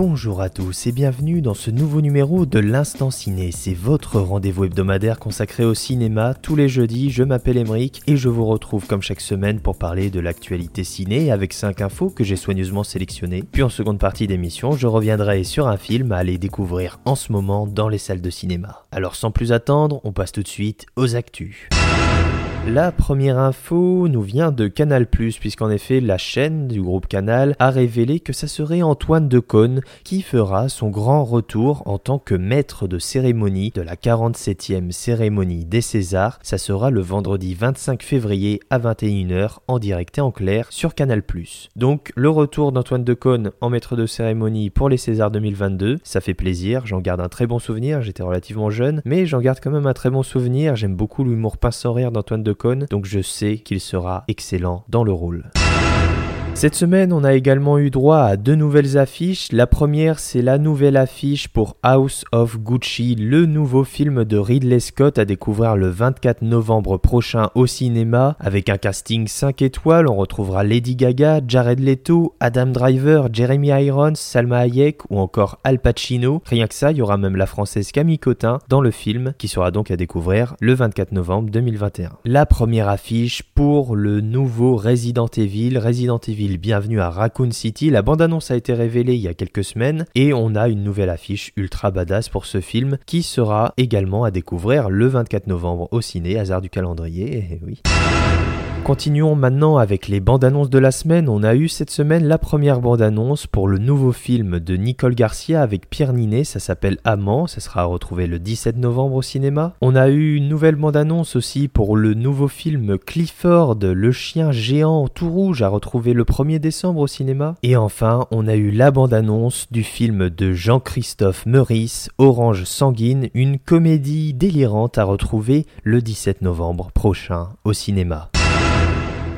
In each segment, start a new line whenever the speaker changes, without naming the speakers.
Bonjour à tous et bienvenue dans ce nouveau numéro de l'Instant Ciné. C'est votre rendez-vous hebdomadaire consacré au cinéma. Tous les jeudis, je m'appelle Emeric et je vous retrouve comme chaque semaine pour parler de l'actualité ciné avec 5 infos que j'ai soigneusement sélectionnées. Puis en seconde partie d'émission, je reviendrai sur un film à aller découvrir en ce moment dans les salles de cinéma. Alors sans plus attendre, on passe tout de suite aux actus. La première info nous vient de Canal+, puisqu'en effet la chaîne du groupe Canal a révélé que ça serait Antoine Decaune qui fera son grand retour en tant que maître de cérémonie de la 47e cérémonie des Césars. Ça sera le vendredi 25 février à 21h en direct et en clair sur Canal+. Donc le retour d'Antoine Decaune en maître de cérémonie pour les Césars 2022, ça fait plaisir, j'en garde un très bon souvenir, j'étais relativement jeune, mais j'en garde quand même un très bon souvenir, j'aime beaucoup l'humour pince rire d'Antoine Decaune donc je sais qu'il sera excellent dans le rôle. Cette semaine, on a également eu droit à deux nouvelles affiches. La première, c'est la nouvelle affiche pour House of Gucci, le nouveau film de Ridley Scott à découvrir le 24 novembre prochain au cinéma. Avec un casting 5 étoiles, on retrouvera Lady Gaga, Jared Leto, Adam Driver, Jeremy Irons, Salma Hayek ou encore Al Pacino. Rien que ça, il y aura même la française Camille Cotin dans le film qui sera donc à découvrir le 24 novembre 2021. La première affiche pour le nouveau Resident Evil, Resident Evil Bienvenue à Raccoon City. La bande-annonce a été révélée il y a quelques semaines et on a une nouvelle affiche ultra badass pour ce film qui sera également à découvrir le 24 novembre au ciné, hasard du calendrier, eh oui. Continuons maintenant avec les bandes annonces de la semaine. On a eu cette semaine la première bande annonce pour le nouveau film de Nicole Garcia avec Pierre Ninet. Ça s'appelle Amant. Ça sera retrouvé le 17 novembre au cinéma. On a eu une nouvelle bande annonce aussi pour le nouveau film Clifford, le chien géant tout rouge à retrouver le 1er décembre au cinéma. Et enfin, on a eu la bande annonce du film de Jean-Christophe Meurice, Orange sanguine, une comédie délirante à retrouver le 17 novembre prochain au cinéma.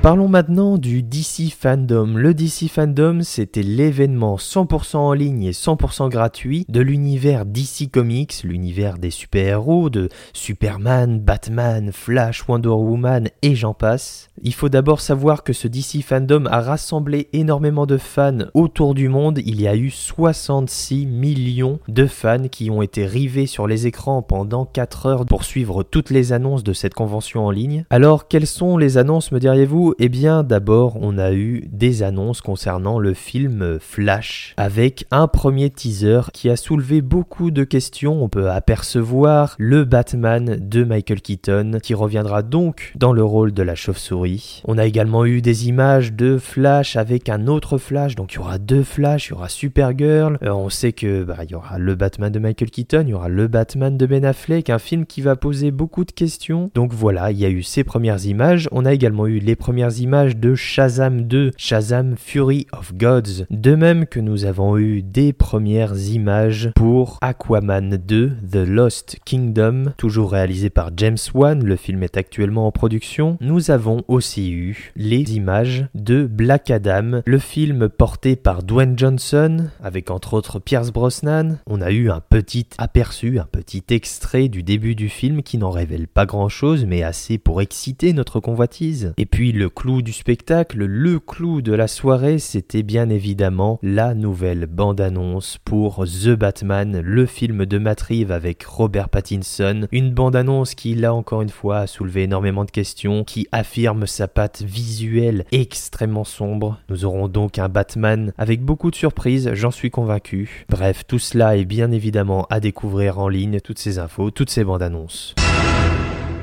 Parlons maintenant du DC Fandom. Le DC Fandom, c'était l'événement 100% en ligne et 100% gratuit de l'univers DC Comics, l'univers des super-héros de Superman, Batman, Flash, Wonder Woman et j'en passe. Il faut d'abord savoir que ce DC Fandom a rassemblé énormément de fans autour du monde. Il y a eu 66 millions de fans qui ont été rivés sur les écrans pendant 4 heures pour suivre toutes les annonces de cette convention en ligne. Alors, quelles sont les annonces, me diriez-vous? Eh bien, d'abord, on a eu des annonces concernant le film Flash, avec un premier teaser qui a soulevé beaucoup de questions. On peut apercevoir le Batman de Michael Keaton, qui reviendra donc dans le rôle de la chauve-souris on a également eu des images de Flash avec un autre Flash, donc il y aura deux Flash, il y aura Supergirl. Euh, on sait que bah, il y aura le Batman de Michael Keaton, il y aura le Batman de Ben Affleck, un film qui va poser beaucoup de questions. Donc voilà, il y a eu ces premières images. On a également eu les premières images de Shazam 2, Shazam Fury of Gods. De même que nous avons eu des premières images pour Aquaman 2, The Lost Kingdom, toujours réalisé par James Wan. Le film est actuellement en production. Nous avons aussi eu les images de Black Adam, le film porté par Dwayne Johnson, avec entre autres Pierce Brosnan. On a eu un petit aperçu, un petit extrait du début du film qui n'en révèle pas grand chose, mais assez pour exciter notre convoitise. Et puis le clou du spectacle, le clou de la soirée, c'était bien évidemment la nouvelle bande-annonce pour The Batman, le film de Matt Reeves avec Robert Pattinson. Une bande-annonce qui, là encore une fois, a soulevé énormément de questions, qui affirme sa patte visuelle extrêmement sombre. Nous aurons donc un Batman avec beaucoup de surprises, j'en suis convaincu. Bref, tout cela est bien évidemment à découvrir en ligne, toutes ces infos, toutes ces bandes annonces.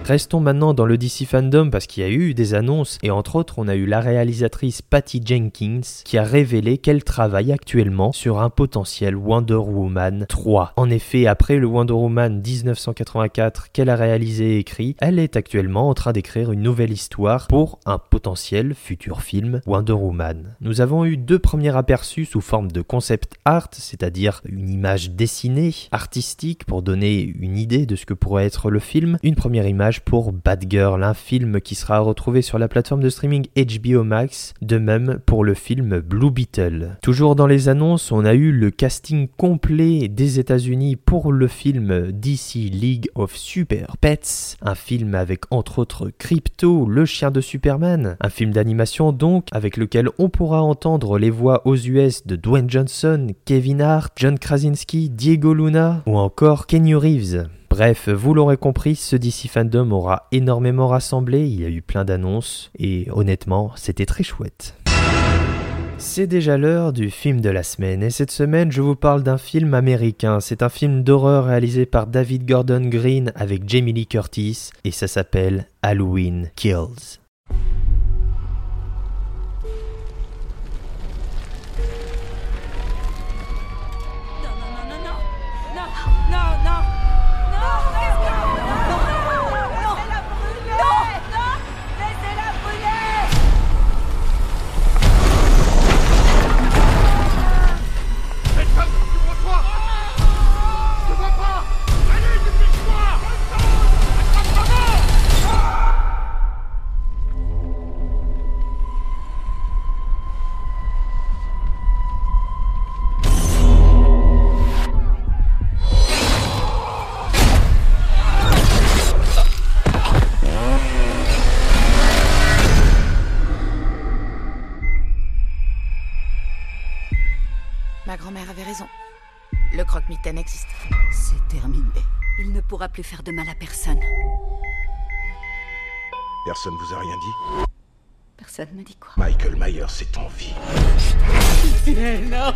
Restons maintenant dans le DC Fandom parce qu'il y a eu des annonces et entre autres on a eu la réalisatrice Patty Jenkins qui a révélé qu'elle travaille actuellement sur un potentiel Wonder Woman 3. En effet, après le Wonder Woman 1984 qu'elle a réalisé et écrit, elle est actuellement en train d'écrire une nouvelle histoire pour un potentiel futur film Wonder Woman. Nous avons eu deux premiers aperçus sous forme de concept art, c'est-à-dire une image dessinée, artistique pour donner une idée de ce que pourrait être le film. Une première image tournage pour Bad Girl, un film qui sera retrouvé sur la plateforme de streaming HBO Max, de même pour le film Blue Beetle. Toujours dans les annonces, on a eu le casting complet des États-Unis pour le film DC League of Super Pets, un film avec entre autres Crypto, le chien de Superman, un film d'animation donc avec lequel on pourra entendre les voix aux US de Dwayne Johnson, Kevin Hart, John Krasinski, Diego Luna ou encore Kenny Reeves. Bref, vous l'aurez compris, ce DC Fandom aura énormément rassemblé, il y a eu plein d'annonces, et honnêtement, c'était très chouette. C'est déjà l'heure du film de la semaine et cette semaine je vous parle d'un film américain. C'est un film d'horreur réalisé par David Gordon Green avec Jamie Lee Curtis et ça s'appelle Halloween Kills.
Croque-mitaine existe.
C'est terminé.
Il ne pourra plus faire de mal à personne.
Personne vous a rien dit?
Personne me dit quoi?
Michael Myers est en vie.
non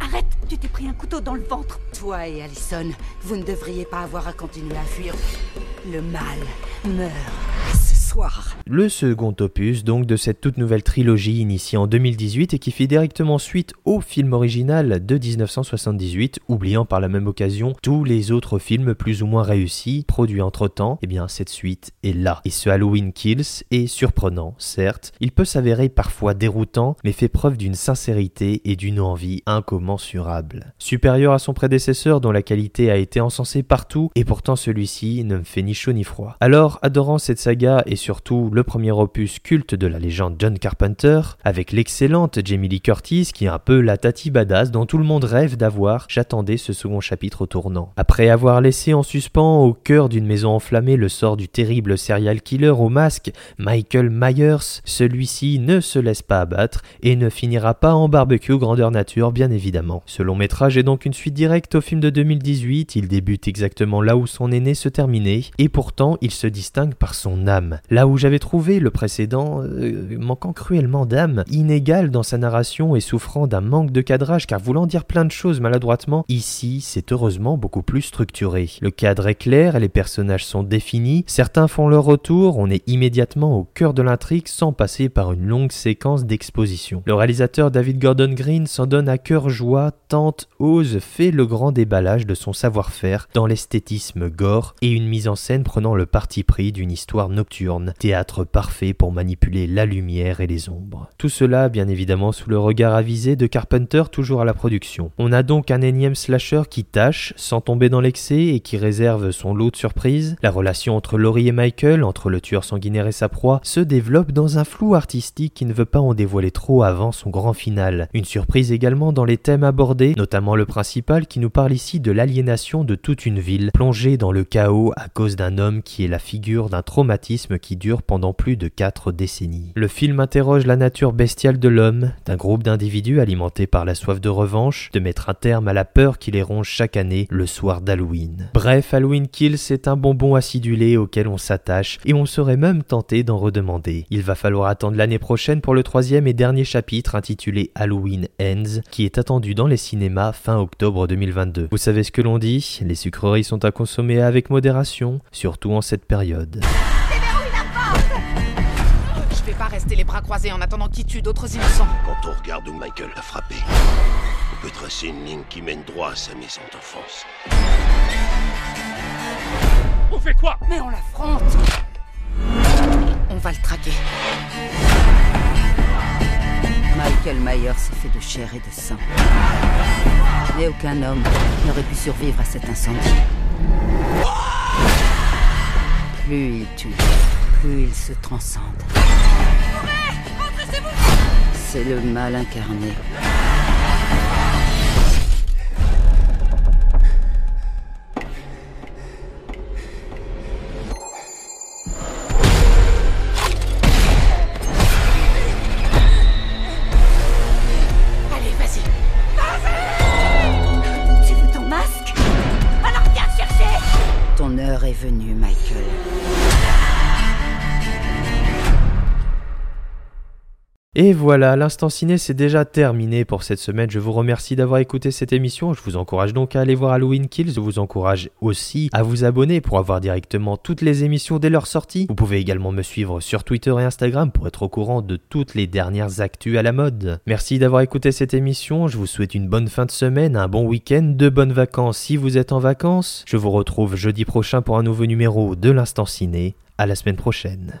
Arrête Tu t'es pris un couteau dans le ventre.
Toi et Allison, vous ne devriez pas avoir à continuer à fuir. Le mal meurt
Le second opus donc de cette toute nouvelle trilogie initiée en 2018 et qui fit directement suite au film original de 1978, oubliant par la même occasion tous les autres films plus ou moins réussis produits entre-temps, et eh bien cette suite est là. Et ce Halloween Kills est surprenant, certes, il peut s'avérer parfois déroutant, mais fait preuve d'une sincérité et d'une envie incommensurables. Supérieur à son prédécesseur dont la qualité a été encensée partout, et pourtant celui-ci ne me fait ni chaud ni froid. Alors, adorant cette saga et surtout le premier opus culte de la légende John Carpenter, avec l'excellente Jamie Lee Curtis qui est un peu la tati badass dont tout le monde rêve d'avoir, j'attendais ce second chapitre au tournant. Après avoir laissé en suspens au cœur d'une maison enflammée le sort du terrible serial killer au masque, Michael Myers, celui-ci ne se laisse pas abattre et ne finira pas en barbecue grandeur nature bien évidemment. Ce long métrage est donc une suite directe au film de 2018, il débute exactement là où son aîné se terminait et pourtant il se distingue par son âme. Là où j'avais trouvé le précédent euh, manquant cruellement d'âme, inégal dans sa narration et souffrant d'un manque de cadrage car voulant dire plein de choses maladroitement, ici c'est heureusement beaucoup plus structuré. Le cadre est clair, les personnages sont définis, certains font leur retour, on est immédiatement au cœur de l'intrigue sans passer par une longue séquence d'exposition. Le réalisateur David Gordon Green s'en donne à cœur joie, tente, ose, fait le grand déballage de son savoir-faire dans l'esthétisme gore et une mise en scène prenant le parti pris d'une histoire nocturne, théâtre parfait pour manipuler la lumière et les ombres. Tout cela, bien évidemment, sous le regard avisé de Carpenter, toujours à la production. On a donc un énième slasher qui tâche, sans tomber dans l'excès, et qui réserve son lot de surprises. La relation entre Laurie et Michael, entre le tueur sanguinaire et sa proie, se développe dans un flou artistique qui ne veut pas en dévoiler trop avant son grand final. Une surprise également dans les thèmes abordés, notamment le principal qui nous parle ici de l'aliénation de toute une ville, plongée dans le chaos à cause d'un homme qui est la figure d'un traumatisme qui dure pendant plus de quatre décennies. Le film interroge la nature bestiale de l'homme, d'un groupe d'individus alimentés par la soif de revanche, de mettre un terme à la peur qui les ronge chaque année le soir d'Halloween. Bref, Halloween Kills c'est un bonbon acidulé auquel on s'attache et on serait même tenté d'en redemander. Il va falloir attendre l'année prochaine pour le troisième et dernier chapitre intitulé Halloween Ends, qui est attendu dans les cinémas fin octobre 2022. Vous savez ce que l'on dit, les sucreries sont à consommer avec modération, surtout en cette période.
Je vais pas rester les bras croisés en attendant qu'il tue d'autres innocents.
Quand on regarde où Michael a frappé, on peut tracer une ligne qui mène droit à sa maison d'enfance.
On fait quoi?
Mais on l'affronte
On va le traquer.
Michael Myers s'est fait de chair et de sang. Et aucun homme n'aurait pu survivre à cet incendie. Plus il tue, plus il se transcende. C'est le mal incarné.
Allez, vas-y. Vas-y Tu veux ton masque? Alors viens chercher
Ton heure est venue, Michael.
Et voilà, l'instant ciné c'est déjà terminé pour cette semaine. Je vous remercie d'avoir écouté cette émission. Je vous encourage donc à aller voir Halloween Kills. Je vous encourage aussi à vous abonner pour avoir directement toutes les émissions dès leur sortie. Vous pouvez également me suivre sur Twitter et Instagram pour être au courant de toutes les dernières actus à la mode. Merci d'avoir écouté cette émission. Je vous souhaite une bonne fin de semaine, un bon week-end, de bonnes vacances si vous êtes en vacances. Je vous retrouve jeudi prochain pour un nouveau numéro de l'instant ciné. À la semaine prochaine.